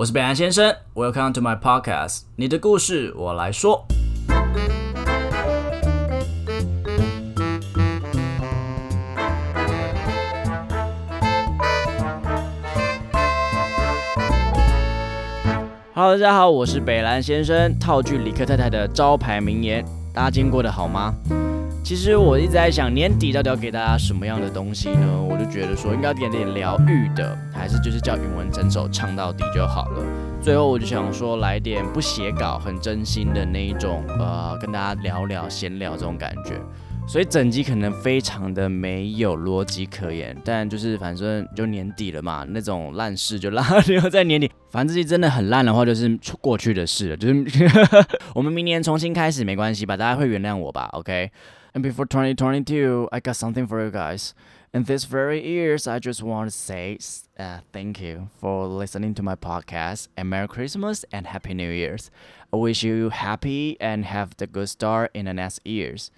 我是北岸先生，Welcome to my podcast，你的故事我来说。Hello，大家好，我是北兰先生。套句李克太太的招牌名言，大家今天过得好吗？其实我一直在想，年底到底要给大家什么样的东西呢？我就觉得说，应该点点疗愈的，还是就是叫云文整首唱到底就好了。最后我就想说，来点不写稿、很真心的那一种，呃，跟大家聊聊、闲聊这种感觉。所以整集可能非常的没有逻辑可言，但就是反正就年底了嘛，那种烂事就拉留在年底。反正自己真的很烂的话，就是过去的事了，就是我们明年重新开始没关系吧，大家会原谅我吧，OK。And before 2022, I got something for you guys. In these very years, I just want to say uh, thank you for listening to my podcast and Merry Christmas and Happy New Year's. I wish you happy and have the good start in the next years.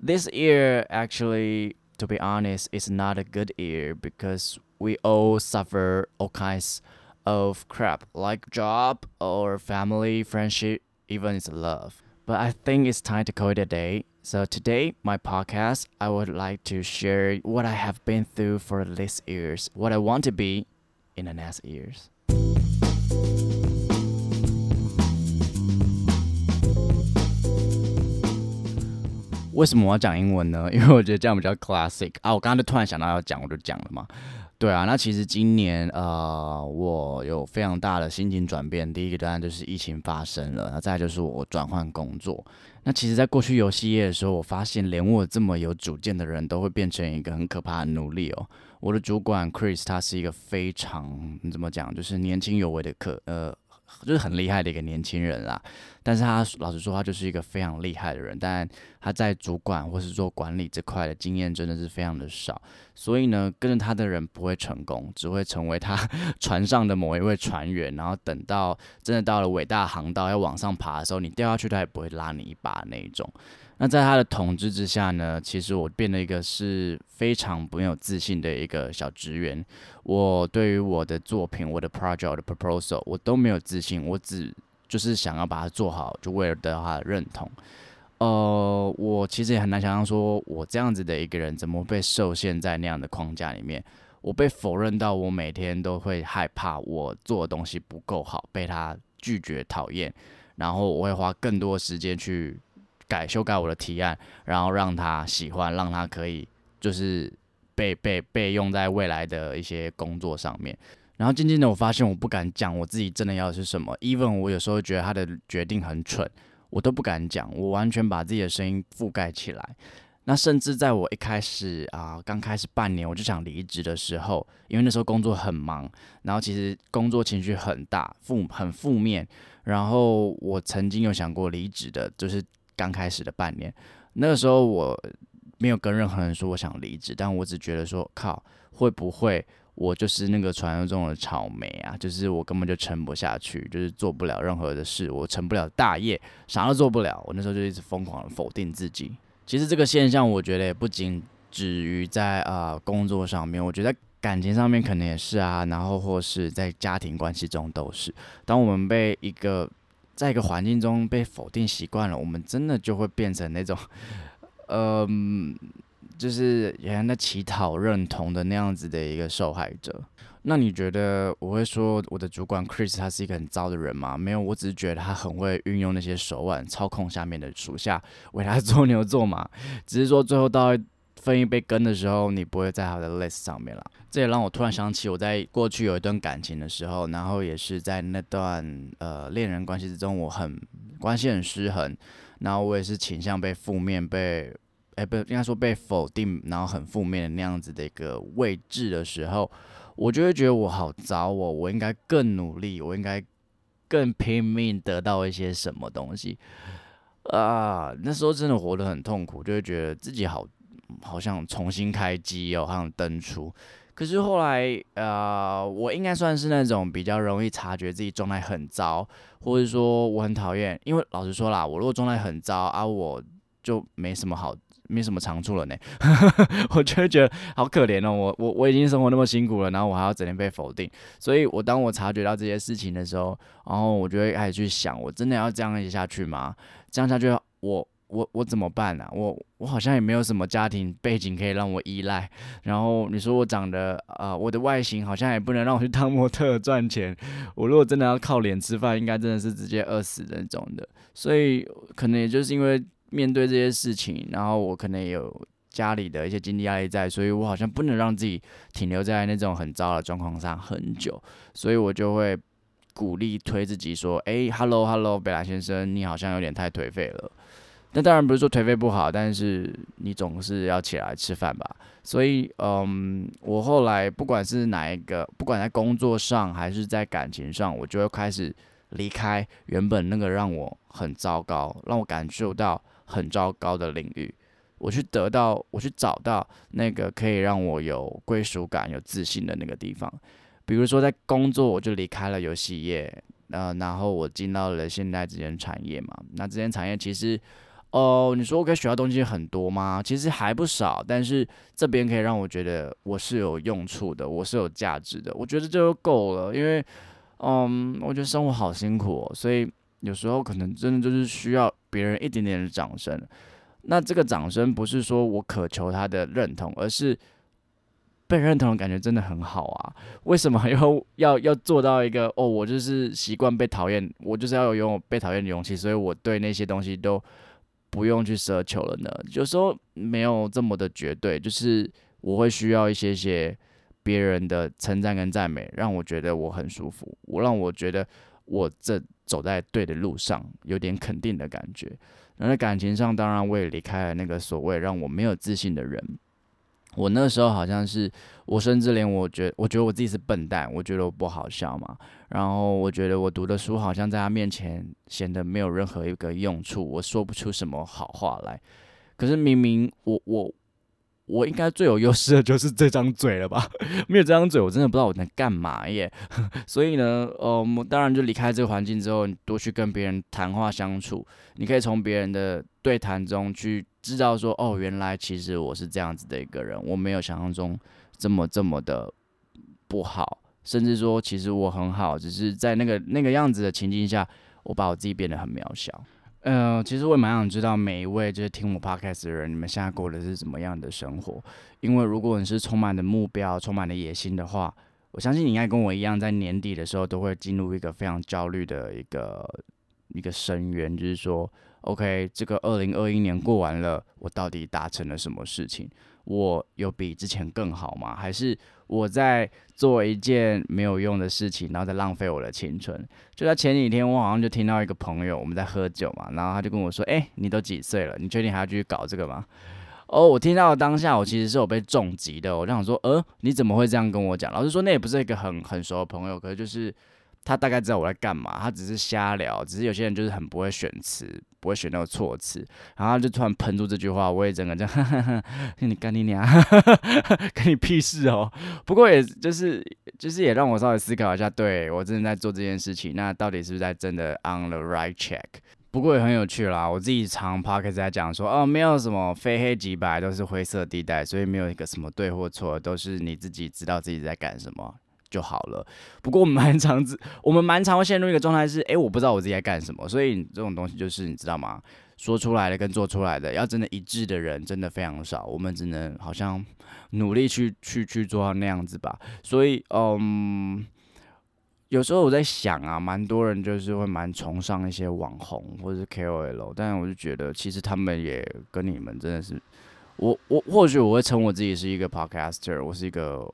This year, actually, to be honest, is not a good year because we all suffer all kinds of crap like job or family, friendship, even is love. But I think it's time to call it a day so today, my podcast, I would like to share what I have been through for these years, what I want to be in the next years. 为什么我要讲英文呢？因为我觉得这样比较 classic 啊！我刚刚就突然想到要讲，我就讲了嘛。对啊，那其实今年呃，我有非常大的心情转变。第一个当然就是疫情发生了，那再就是我转换工作。那其实，在过去游戏业的时候，我发现连我这么有主见的人都会变成一个很可怕的奴隶哦。我的主管 Chris，他是一个非常你怎么讲，就是年轻有为的可呃。就是很厉害的一个年轻人啦，但是他老实说，他就是一个非常厉害的人，但他在主管或是做管理这块的经验真的是非常的少，所以呢，跟着他的人不会成功，只会成为他船上的某一位船员，然后等到真的到了伟大航道要往上爬的时候，你掉下去他也不会拉你一把那一种。那在他的统治之下呢，其实我变了一个是非常没有自信的一个小职员。我对于我的作品、我的 project、的 proposal，我都没有自信。我只就是想要把它做好，就为了得到他的认同。呃，我其实也很难想象，说我这样子的一个人，怎么被受限在那样的框架里面？我被否认到，我每天都会害怕我做的东西不够好，被他拒绝、讨厌，然后我会花更多时间去。改修改我的提案，然后让他喜欢，让他可以就是被被被用在未来的一些工作上面。然后渐渐的，我发现我不敢讲我自己真的要的是什么。even 我有时候觉得他的决定很蠢，我都不敢讲。我完全把自己的声音覆盖起来。那甚至在我一开始啊，刚开始半年我就想离职的时候，因为那时候工作很忙，然后其实工作情绪很大，负很负面。然后我曾经有想过离职的，就是。刚开始的半年，那个时候我没有跟任何人说我想离职，但我只觉得说靠，会不会我就是那个传说中的草莓啊？就是我根本就撑不下去，就是做不了任何的事，我成不了大业，啥都做不了。我那时候就一直疯狂的否定自己。其实这个现象，我觉得也不仅止于在啊工作上面，我觉得感情上面可能也是啊，然后或是在家庭关系中都是。当我们被一个在一个环境中被否定习惯了，我们真的就会变成那种，嗯，就是原来在乞讨认同的那样子的一个受害者。那你觉得我会说我的主管 Chris 他是一个很糟的人吗？没有，我只是觉得他很会运用那些手腕操控下面的属下，为他做牛做马。只是说最后到。分一杯羹的时候，你不会在他的 list 上面了。这也让我突然想起，我在过去有一段感情的时候，然后也是在那段呃恋人关系之中，我很关系很失衡，然后我也是倾向被负面被，哎不应该说被否定，然后很负面的那样子的一个位置的时候，我就会觉得我好糟哦，我应该更努力，我应该更拼命得到一些什么东西啊。那时候真的活得很痛苦，就会觉得自己好。好像重新开机哦，好像登出。可是后来，呃，我应该算是那种比较容易察觉自己状态很糟，或者说我很讨厌。因为老实说啦，我如果状态很糟啊，我就没什么好没什么长处了呢。我就会觉得好可怜哦，我我我已经生活那么辛苦了，然后我还要整天被否定。所以，我当我察觉到这些事情的时候，然后我就会开始去想，我真的要这样下去吗？这样下去，我。我我怎么办呢？我我好像也没有什么家庭背景可以让我依赖。然后你说我长得啊，我的外形好像也不能让我去当模特赚钱。我如果真的要靠脸吃饭，应该真的是直接饿死那种的。所以可能也就是因为面对这些事情，然后我可能也有家里的一些经济压力在，所以我好像不能让自己停留在那种很糟的状况上很久。所以我就会鼓励推自己说：“哎，hello hello，贝拉先生，你好像有点太颓废了。”那当然不是说颓废不好，但是你总是要起来吃饭吧。所以，嗯，我后来不管是哪一个，不管在工作上还是在感情上，我就会开始离开原本那个让我很糟糕、让我感受到很糟糕的领域，我去得到，我去找到那个可以让我有归属感、有自信的那个地方。比如说在工作，我就离开了游戏业，呃，然后我进到了现在这间产业嘛。那这间产业其实。哦，你说我可以学到东西很多吗？其实还不少，但是这边可以让我觉得我是有用处的，我是有价值的，我觉得这就够了。因为，嗯，我觉得生活好辛苦，所以有时候可能真的就是需要别人一点点的掌声。那这个掌声不是说我渴求他的认同，而是被认同的感觉真的很好啊。为什么 要要要做到一个哦？我就是习惯被讨厌，我就是要有拥有被讨厌的勇气，所以我对那些东西都。不用去奢求了呢。有时候没有这么的绝对，就是我会需要一些些别人的称赞跟赞美，让我觉得我很舒服，我让我觉得我这走在对的路上，有点肯定的感觉。那在感情上，当然我也离开了那个所谓让我没有自信的人。我那时候好像是，我甚至连我觉，我觉得我自己是笨蛋，我觉得我不好笑嘛。然后我觉得我读的书好像在他面前显得没有任何一个用处，我说不出什么好话来。可是明明我我。我应该最有优势的就是这张嘴了吧？没有这张嘴，我真的不知道我能干嘛耶。所以呢，呃，我当然就离开这个环境之后，多去跟别人谈话相处。你可以从别人的对谈中去知道说，哦，原来其实我是这样子的一个人，我没有想象中这么这么的不好，甚至说其实我很好，只是在那个那个样子的情境下，我把我自己变得很渺小。呃，其实我也蛮想知道每一位就是听我 podcast 的人，你们现在过的是怎么样的生活？因为如果你是充满的目标、充满了野心的话，我相信你应该跟我一样，在年底的时候都会进入一个非常焦虑的一个一个深渊，就是说，OK，这个二零二一年过完了，我到底达成了什么事情？我有比之前更好吗？还是我在做一件没有用的事情，然后在浪费我的青春？就在前几天，我好像就听到一个朋友，我们在喝酒嘛，然后他就跟我说：“哎，你都几岁了？你确定还要继续搞这个吗？”哦，我听到当下，我其实是有被重击的。我就想说：“呃，你怎么会这样跟我讲？”老实说，那也不是一个很很熟的朋友，可是就是。他大概知道我在干嘛，他只是瞎聊，只是有些人就是很不会选词，不会选那个措辞，然后他就突然喷出这句话，我也整个这样，你干你娘，跟你屁事哦。不过也就是就是也让我稍微思考一下，对我真的在做这件事情，那到底是不是在真的 on the right track？不过也很有趣啦，我自己常 p o c a s t 在讲说，哦，没有什么非黑即白，都是灰色地带，所以没有一个什么对或错，都是你自己知道自己在干什么。就好了。不过我们蛮常子，我们蛮常会陷入一个状态是，哎，我不知道我自己在干什么。所以这种东西就是你知道吗？说出来的跟做出来的，要真的一致的人真的非常少。我们只能好像努力去去去做到那样子吧。所以，嗯，有时候我在想啊，蛮多人就是会蛮崇尚一些网红或者是 KOL，但我就觉得其实他们也跟你们真的是，我我或许我会称我自己是一个 podcaster，我是一个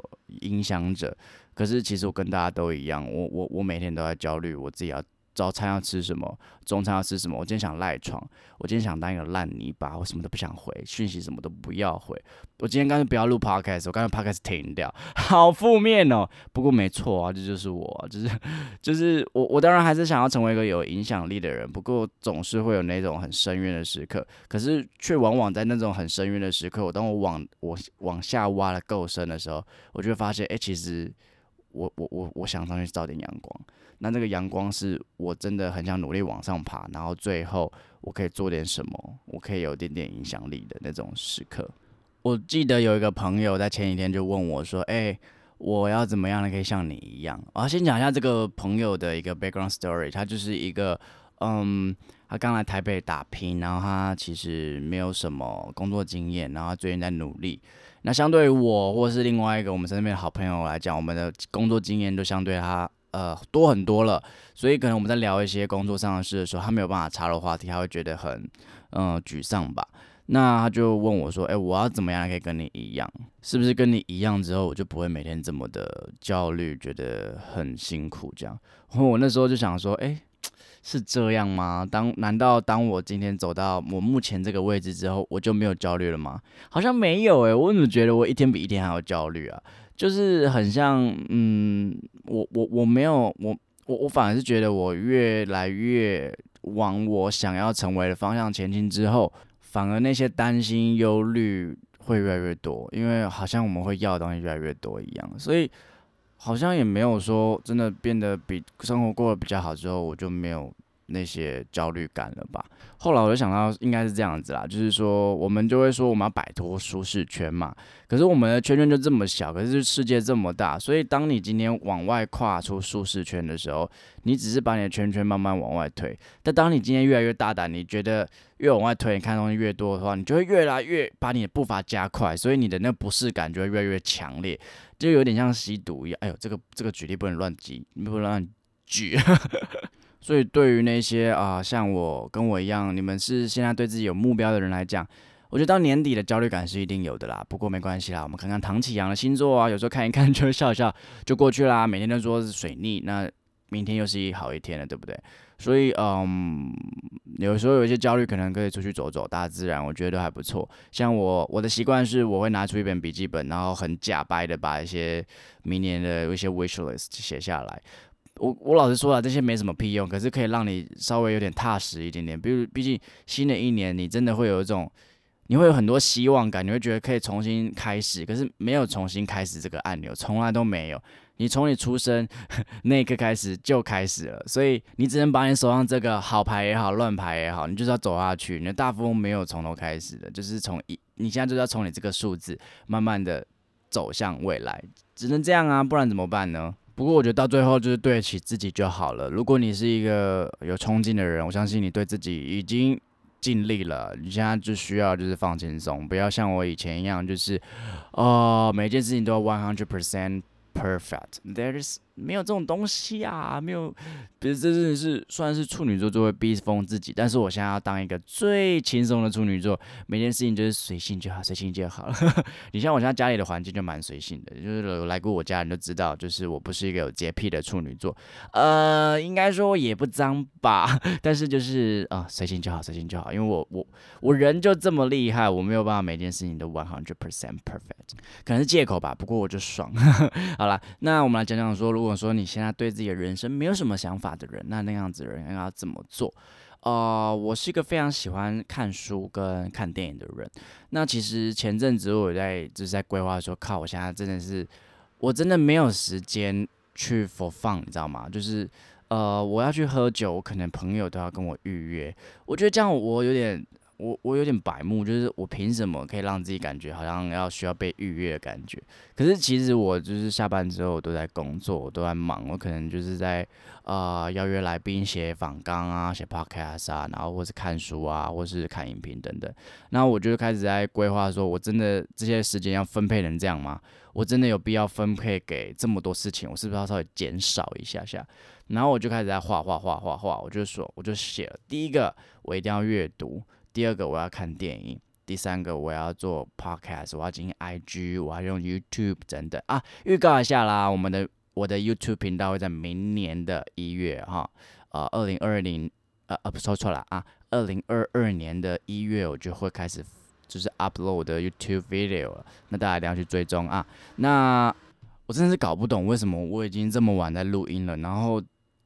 影响者。可是其实我跟大家都一样，我我我每天都在焦虑，我自己要早餐要吃什么，中餐要吃什么。我今天想赖床，我今天想当一个烂泥巴，我什么都不想回，讯息什么都不要回。我今天干脆不要录 podcast，我干脆 podcast 停掉，好负面哦。不过没错啊，这就是我，就是就是我我当然还是想要成为一个有影响力的人，不过总是会有那种很深渊的时刻，可是却往往在那种很深渊的时刻，我当我往我往下挖的够深的时候，我就会发现，哎，其实。我我我我想上去照点阳光。那这个阳光是我真的很想努力往上爬，然后最后我可以做点什么，我可以有点点影响力的那种时刻。我记得有一个朋友在前几天就问我说：“哎，我要怎么样呢？可以像你一样？”我要先讲一下这个朋友的一个 background story。他就是一个，嗯，他刚来台北打拼，然后他其实没有什么工作经验，然后最近在努力。那相对于我或是另外一个我们身边的好朋友来讲，我们的工作经验都相对他。呃，多很多了，所以可能我们在聊一些工作上的事的时候，他没有办法插入话题，他会觉得很，嗯，沮丧吧。那他就问我说：“哎，我要怎么样可以跟你一样？是不是跟你一样之后，我就不会每天这么的焦虑，觉得很辛苦这样？”然后我那时候就想说：“哎，是这样吗？当难道当我今天走到我目前这个位置之后，我就没有焦虑了吗？好像没有哎，我怎么觉得我一天比一天还要焦虑啊？”就是很像，嗯，我我我没有，我我我反而是觉得我越来越往我想要成为的方向前进之后，反而那些担心忧虑会越来越多，因为好像我们会要的东西越来越多一样，所以好像也没有说真的变得比生活过得比较好之后，我就没有。那些焦虑感了吧？后来我就想到，应该是这样子啦，就是说，我们就会说我们要摆脱舒适圈嘛。可是我们的圈圈就这么小，可是世界这么大，所以当你今天往外跨出舒适圈的时候，你只是把你的圈圈慢慢往外推。但当你今天越来越大胆，你觉得越往外推，你看东西越多的话，你就会越来越把你的步伐加快，所以你的那不适感就会越来越强烈，就有点像吸毒一样。哎呦，这个这个举例不能乱举，不能乱举。所以，对于那些啊，像我跟我一样，你们是现在对自己有目标的人来讲，我觉得到年底的焦虑感是一定有的啦。不过没关系啦，我们看看唐启阳的星座啊，有时候看一看就笑笑就过去啦。每天都说是水逆，那明天又是一好一天了，对不对？所以，嗯，有时候有一些焦虑，可能可以出去走走，大自然，我觉得都还不错。像我，我的习惯是，我会拿出一本笔记本，然后很假掰的把一些明年的一些 wish list 写下来。我我老实说啊，这些没什么屁用，可是可以让你稍微有点踏实一点点。比如，毕竟新的一年，你真的会有一种，你会有很多希望感，你会觉得可以重新开始。可是没有重新开始这个按钮，从来都没有。你从你出生 那一刻开始就开始了，所以你只能把你手上这个好牌也好，乱牌也好，你就是要走下去。你的大富翁没有从头开始的，就是从一，你现在就是要从你这个数字慢慢的走向未来，只能这样啊，不然怎么办呢？不过我觉得到最后就是对得起自己就好了。如果你是一个有冲劲的人，我相信你对自己已经尽力了。你现在就需要就是放轻松，不要像我以前一样，就是哦每件事情都要 one hundred percent perfect。There's 没有这种东西啊，没有，比如这真的是算是处女座就会逼疯自己，但是我现在要当一个最轻松的处女座，每件事情就是随性就好，随性就好。你像我现在家里的环境就蛮随性的，就是有来过我家人都知道，就是我不是一个有洁癖的处女座，呃，应该说也不脏吧，但是就是啊，随性就好，随性就好，因为我我我人就这么厉害，我没有办法每件事情都 one hundred percent perfect，可能是借口吧，不过我就爽。好了，那我们来讲讲说如如。果说你现在对自己的人生没有什么想法的人，那那样子的人应该要怎么做？呃，我是一个非常喜欢看书跟看电影的人。那其实前阵子我在就是在规划说，靠，我现在真的是我真的没有时间去 for fun，你知道吗？就是呃，我要去喝酒，我可能朋友都要跟我预约。我觉得这样我有点。我我有点白目，就是我凭什么可以让自己感觉好像要需要被预约的感觉？可是其实我就是下班之后我都在工作，我都在忙，我可能就是在啊邀约来宾写访纲啊，写 podcast 啊，然后或是看书啊，或是看影评等等。那我就开始在规划，说我真的这些时间要分配成这样吗？我真的有必要分配给这么多事情？我是不是要稍微减少一下下？然后我就开始在画画画画画，我就说我就写了第一个，我一定要阅读。第二个我要看电影，第三个我要做 podcast，我要进行 IG，我要用 YouTube 等等啊，预告一下啦，我们的我的 YouTube 频道会在明年的一月哈，呃，二零二零呃呃不说错了啊，二零二二年的一月我就会开始就是 upload 的 YouTube video 了，那大家一定要去追踪啊。那我真的是搞不懂为什么我已经这么晚在录音了，然后。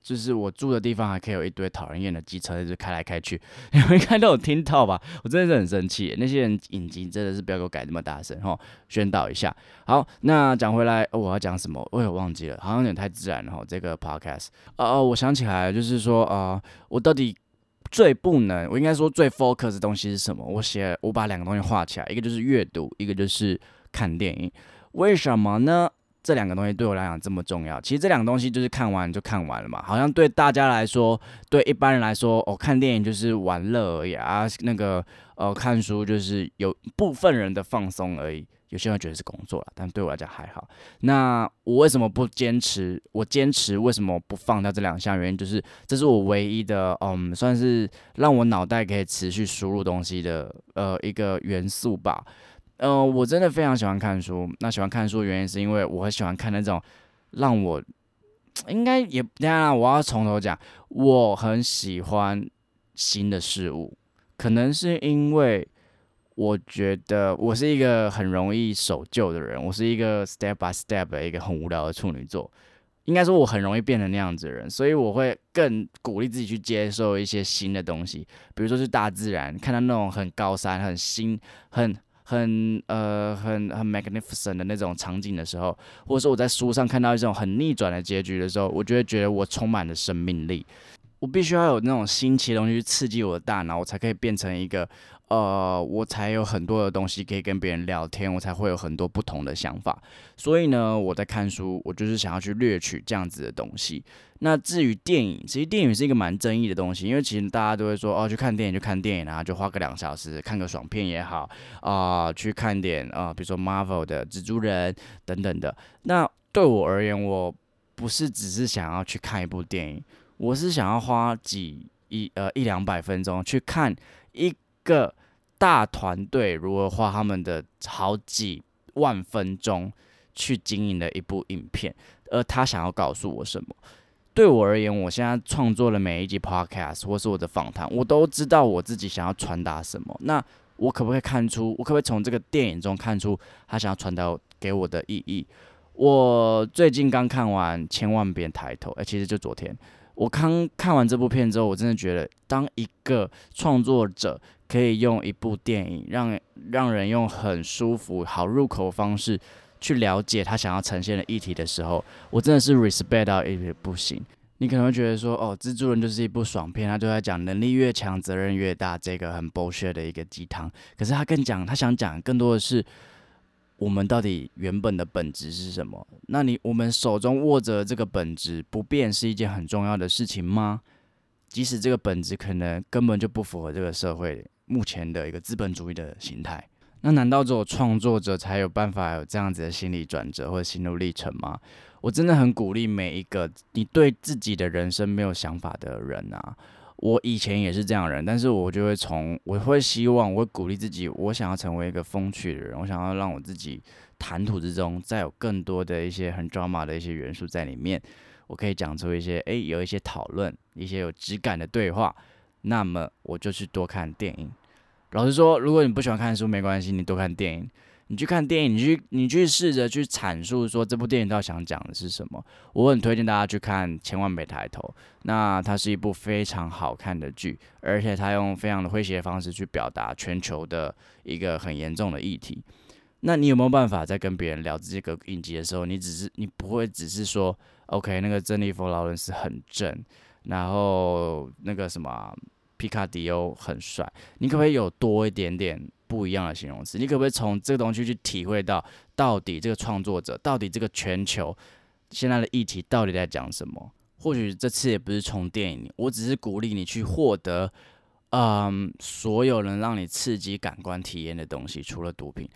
就是我住的地方还可以有一堆讨人厌的机车一直开来开去，你们应该都有听到吧？我真的是很生气，那些人引擎真的是不要给我改这么大声哈！宣导一下。好，那讲回来，我要讲什么？我也忘记了，好像有点太自然了哈。这个 podcast，呃，我想起来了，就是说，呃，我到底最不能，我应该说最 focus 的东西是什么？我写，我把两个东西画起来，一个就是阅读，一个就是看电影。为什么呢？这两个东西对我来讲这么重要，其实这两个东西就是看完就看完了嘛。好像对大家来说，对一般人来说，哦，看电影就是玩乐而已啊。那个，呃，看书就是有部分人的放松而已。有些人觉得是工作了，但对我来讲还好。那我为什么不坚持？我坚持为什么不放掉这两项？原因就是这是我唯一的，嗯，算是让我脑袋可以持续输入东西的，呃，一个元素吧。嗯，我真的非常喜欢看书。那喜欢看书的原因是因为我很喜欢看那种让我应该也当然我要从头讲，我很喜欢新的事物，可能是因为我觉得我是一个很容易守旧的人，我是一个 step by step 的一个很无聊的处女座，应该说我很容易变成那样子的人，所以我会更鼓励自己去接受一些新的东西，比如说是大自然，看到那种很高山、很新、很。很呃很很 magnificent 的那种场景的时候，或者说我在书上看到一种很逆转的结局的时候，我就会觉得我充满了生命力。我必须要有那种新奇的东西去刺激我的大脑，我才可以变成一个呃，我才有很多的东西可以跟别人聊天，我才会有很多不同的想法。所以呢，我在看书，我就是想要去掠取这样子的东西。那至于电影，其实电影是一个蛮争议的东西，因为其实大家都会说，哦，去看电影就看电影啊，就花个两小时看个爽片也好啊，去看点啊，比如说 Marvel 的蜘蛛人等等的。那对我而言，我不是只是想要去看一部电影，我是想要花几一呃一两百分钟去看一个大团队如何花他们的好几万分钟去经营的一部影片，而他想要告诉我什么。对我而言，我现在创作的每一集 podcast 或是我的访谈，我都知道我自己想要传达什么。那我可不可以看出，我可不可以从这个电影中看出他想要传达给我的意义？我最近刚看完《千万别抬头》，哎，其实就昨天，我刚看完这部片之后，我真的觉得，当一个创作者可以用一部电影，让让人用很舒服、好入口的方式。去了解他想要呈现的议题的时候，我真的是 respect 到一点不行。你可能会觉得说，哦，蜘蛛人就是一部爽片，他就在讲能力越强责任越大这个很 bullshit 的一个鸡汤。可是他更讲，他想讲更多的是我们到底原本的本质是什么？那你我们手中握着这个本质不变是一件很重要的事情吗？即使这个本质可能根本就不符合这个社会目前的一个资本主义的形态。那难道只有创作者才有办法有这样子的心理转折或者心路历程吗？我真的很鼓励每一个你对自己的人生没有想法的人啊！我以前也是这样人，但是我就会从我会希望，我会鼓励自己，我想要成为一个风趣的人，我想要让我自己谈吐之中再有更多的一些很 drama 的一些元素在里面，我可以讲出一些诶，有一些讨论，一些有质感的对话，那么我就去多看电影。老实说，如果你不喜欢看书，没关系，你多看电影。你去看电影，你去你去试着去阐述说这部电影到底想讲的是什么。我很推荐大家去看《千万别抬头》，那它是一部非常好看的剧，而且它用非常的诙谐的方式去表达全球的一个很严重的议题。那你有没有办法在跟别人聊这个影集的时候，你只是你不会只是说 OK，那个珍妮佛劳伦斯很正，然后那个什么？皮卡迪欧很帅，你可不可以有多一点点不一样的形容词？你可不可以从这个东西去体会到，到底这个创作者，到底这个全球现在的议题到底在讲什么？或许这次也不是从电影，我只是鼓励你去获得，嗯，所有能让你刺激感官体验的东西，除了毒品。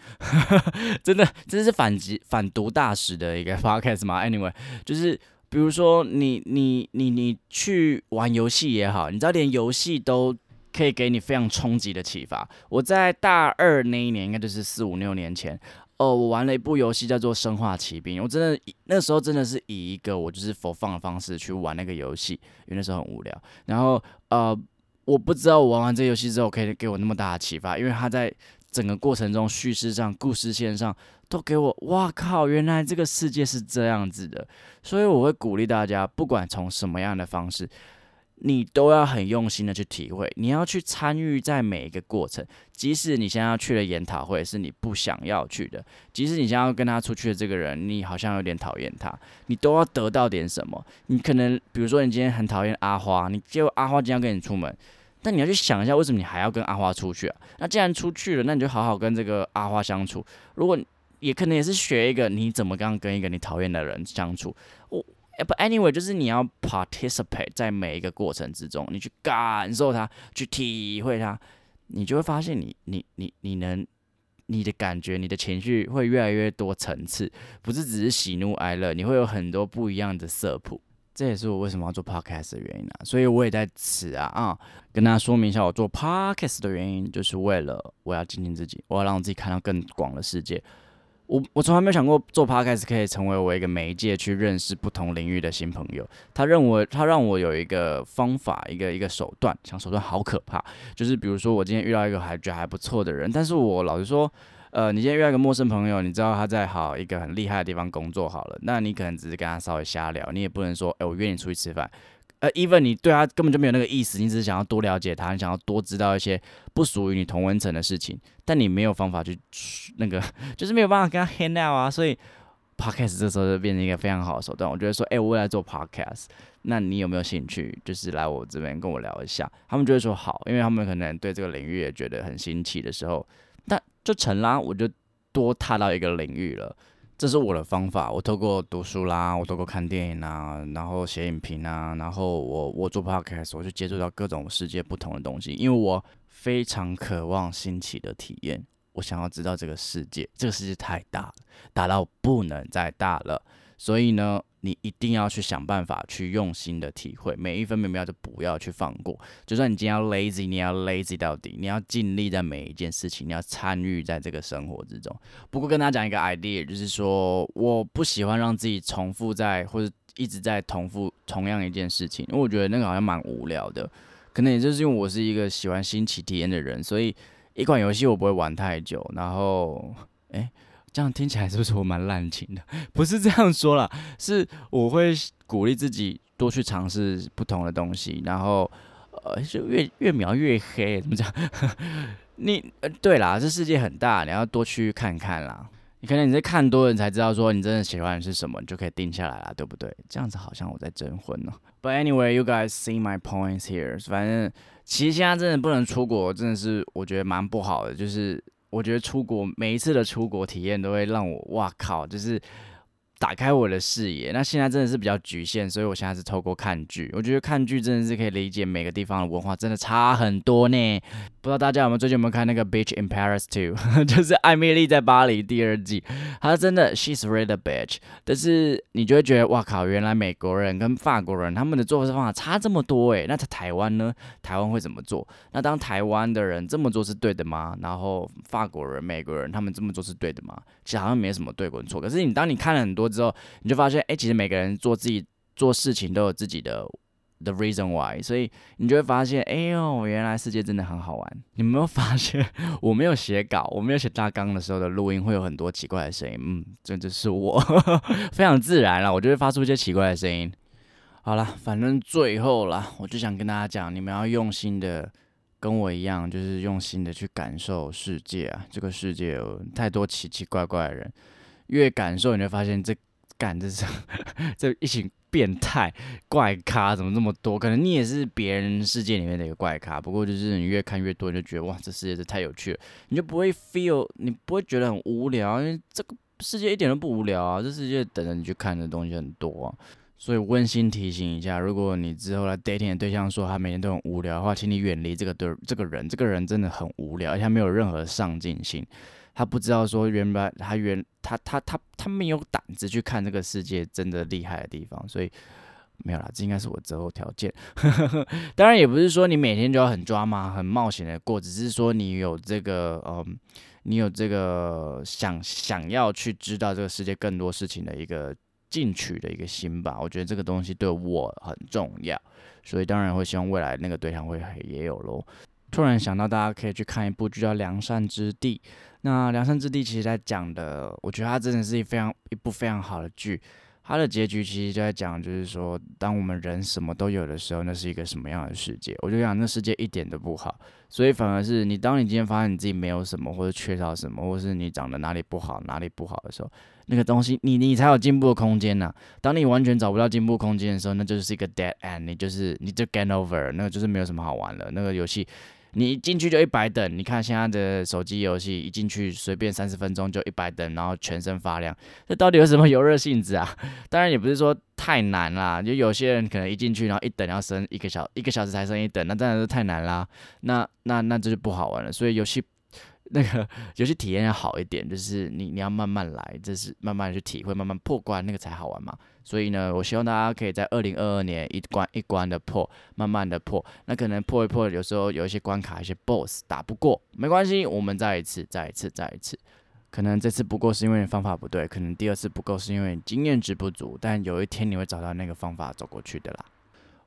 真的，这是反击反毒大使的一个 podcast 吗？Anyway，就是。比如说，你你你你去玩游戏也好，你知道连游戏都可以给你非常冲击的启发。我在大二那一年，应该就是四五六年前，哦，我玩了一部游戏叫做《生化奇兵》。我真的那时候真的是以一个我就是佛放的方式去玩那个游戏，因为那时候很无聊。然后呃，我不知道我玩完这游戏之后可以给我那么大的启发，因为他在整个过程中叙事上、故事线上都给我，哇靠！原来这个世界是这样子的，所以我会鼓励大家，不管从什么样的方式。你都要很用心的去体会，你要去参与在每一个过程，即使你现在要去的研讨会是你不想要去的，即使你现在要跟他出去的这个人，你好像有点讨厌他，你都要得到点什么。你可能比如说你今天很讨厌阿花，你结果阿花今天要跟你出门，但你要去想一下，为什么你还要跟阿花出去啊？那既然出去了，那你就好好跟这个阿花相处。如果也可能也是学一个你怎么刚跟一个你讨厌的人相处，我。不 anyway，就是你要 participate 在每一个过程之中，你去感受它，去体会它，你就会发现你你你你能你的感觉，你的情绪会越来越多层次，不是只是喜怒哀乐，你会有很多不一样的色谱。这也是我为什么要做 podcast 的原因啊！所以我也在此啊啊，跟大家说明一下，我做 podcast 的原因，就是为了我要精进自己，我要让自己看到更广的世界。我我从来没有想过做 podcast 可以成为我一个媒介去认识不同领域的新朋友。他认为他让我有一个方法，一个一个手段，想手段好可怕。就是比如说我今天遇到一个还觉得还不错的人，但是我老实说，呃，你今天遇到一个陌生朋友，你知道他在好一个很厉害的地方工作好了，那你可能只是跟他稍微瞎聊，你也不能说，哎，我约你出去吃饭。呃，even 你对他根本就没有那个意思，你只是想要多了解他，你想要多知道一些不属于你同温层的事情，但你没有方法去那个，就是没有办法跟他 hang out 啊，所以 podcast 这时候就变成一个非常好的手段。我觉得说，哎，我未来做 podcast，那你有没有兴趣，就是来我这边跟我聊一下？他们就会说好，因为他们可能对这个领域也觉得很新奇的时候，但就成啦，我就多踏到一个领域了。这是我的方法，我透过读书啦，我透过看电影啊，然后写影评啊，然后我我做 podcast，我就接触到各种世界不同的东西，因为我非常渴望新奇的体验，我想要知道这个世界，这个世界太大了，大到不能再大了，所以呢。你一定要去想办法去用心的体会每一分每秒，就不要去放过。就算你今天要 lazy，你要 lazy 到底，你要尽力在每一件事情，你要参与在这个生活之中。不过跟大家讲一个 idea，就是说我不喜欢让自己重复在或者一直在重复同样一件事情，因为我觉得那个好像蛮无聊的。可能也就是因为我是一个喜欢新奇体验的人，所以一款游戏我不会玩太久。然后，哎。这样听起来是不是我蛮滥情的？不是这样说啦，是我会鼓励自己多去尝试不同的东西，然后呃，就越越描越黑，怎么讲？你呃，对啦，这世界很大，你要多去看看啦。你可能你在看多了，你才知道说你真的喜欢的是什么，你就可以定下来了，对不对？这样子好像我在征婚呢。But anyway, you guys see my points here。反正其实现在真的不能出国，真的是我觉得蛮不好的，就是。我觉得出国每一次的出国体验都会让我哇靠，就是打开我的视野。那现在真的是比较局限，所以我现在是透过看剧。我觉得看剧真的是可以理解每个地方的文化，真的差很多呢。不知道大家有没有最近有没有看那个《Bitch in Paris Two》，就是《艾米丽在巴黎》第二季。它真的，She's really a bitch。但是你就会觉得，哇靠，原来美国人跟法国人他们的做事方法差这么多诶。那在台湾呢？台湾会怎么做？那当台湾的人这么做是对的吗？然后法国人、美国人他们这么做是对的吗？其实好像没什么对跟错。可是你当你看了很多之后，你就发现，哎，其实每个人做自己做事情都有自己的。The reason why，所以你就会发现，哎呦，原来世界真的很好玩。你没有发现，我没有写稿，我没有写大纲的时候的录音会有很多奇怪的声音。嗯，这就是我，非常自然了，我就会发出一些奇怪的声音。好了，反正最后啦，我就想跟大家讲，你们要用心的，跟我一样，就是用心的去感受世界啊。这个世界有太多奇奇怪怪的人，越感受，你会发现这。干这是 这一群变态怪咖，怎么这么多？可能你也是别人世界里面的一个怪咖，不过就是你越看越多，你就觉得哇，这世界是太有趣了，你就不会 feel，你不会觉得很无聊，因为这个世界一点都不无聊啊，这世界等着你去看的东西很多啊。所以温馨提醒一下，如果你之后来 dating 的对象说他每天都很无聊的话，请你远离这个对这个人，这个人真的很无聊，而且他没有任何上进心。他不知道说原来他原他他他他没有胆子去看这个世界真的厉害的地方，所以没有啦，这应该是我择偶条件。当然也不是说你每天就要很抓马、很冒险的过，只是说你有这个嗯，你有这个想想要去知道这个世界更多事情的一个进取的一个心吧。我觉得这个东西对我很重要，所以当然会希望未来那个对象会也有咯。突然想到，大家可以去看一部剧叫《良善之地》。那《良善之地》其实在讲的，我觉得它真的是一非常一部非常好的剧。它的结局其实就在讲，就是说，当我们人什么都有的时候，那是一个什么样的世界？我就想，那世界一点都不好。所以反而是你，当你今天发现你自己没有什么，或者缺少什么，或是你长得哪里不好，哪里不好的时候，那个东西，你你才有进步的空间呐。当你完全找不到进步空间的时候，那就是一个 dead end，你就是你就 game over，那个就是没有什么好玩了。那个游戏。你一进去就一百等，你看现在的手机游戏，一进去随便三十分钟就一百等，然后全身发亮，这到底有什么游热性质啊？当然也不是说太难啦，就有些人可能一进去，然后一等要升一个小一个小时才升一等，那当然是太难啦。那那那这就不好玩了。所以游戏。那个游戏体验要好一点，就是你你要慢慢来，这是慢慢去体会，慢慢破关，那个才好玩嘛。所以呢，我希望大家可以在二零二二年一关一关的破，慢慢的破。那可能破一破，有时候有一些关卡、一些 BOSS 打不过，没关系，我们再一次、再一次、再一次。可能这次不够是因为你方法不对，可能第二次不够是因为你经验值不足，但有一天你会找到那个方法走过去的啦。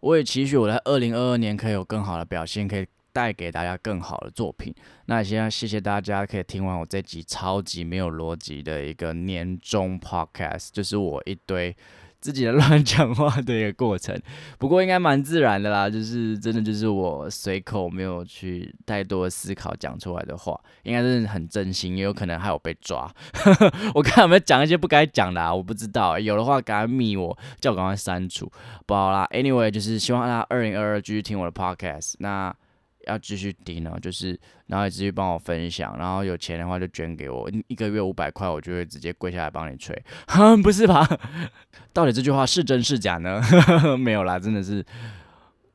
我也期许我在二零二二年可以有更好的表现，可以。带给大家更好的作品。那现在谢谢大家可以听完我这集超级没有逻辑的一个年终 podcast，就是我一堆自己的乱讲话的一个过程。不过应该蛮自然的啦，就是真的就是我随口没有去太多思考讲出来的话，应该是很真心，也有可能还有被抓。我看有没有讲一些不该讲的啊？我不知道，有的话赶快密我，叫我赶快删除。不好啦，anyway，就是希望大家二零二二继续听我的 podcast。那要继续听呢，就是然后也继续帮我分享，然后有钱的话就捐给我，一个月五百块，我就会直接跪下来帮你吹。哼，不是吧？到底这句话是真是假呢？没有啦，真的是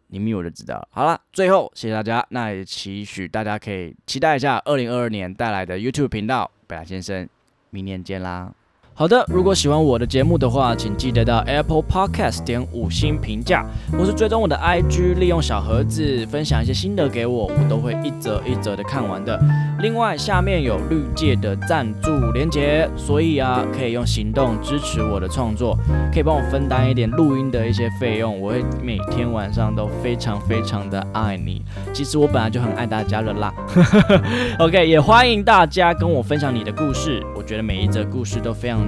你密我就知道了。好了，最后谢谢大家，那也期许大家可以期待一下二零二二年带来的 YouTube 频道，贝拉先生，明年见啦。好的，如果喜欢我的节目的话，请记得到 Apple Podcast 点五星评价，或是追踪我的 IG，利用小盒子分享一些心得给我，我都会一则一则的看完的。另外，下面有绿界的赞助连结，所以啊，可以用行动支持我的创作，可以帮我分担一点录音的一些费用，我会每天晚上都非常非常的爱你。其实我本来就很爱大家了啦。OK，也欢迎大家跟我分享你的故事，我觉得每一则故事都非常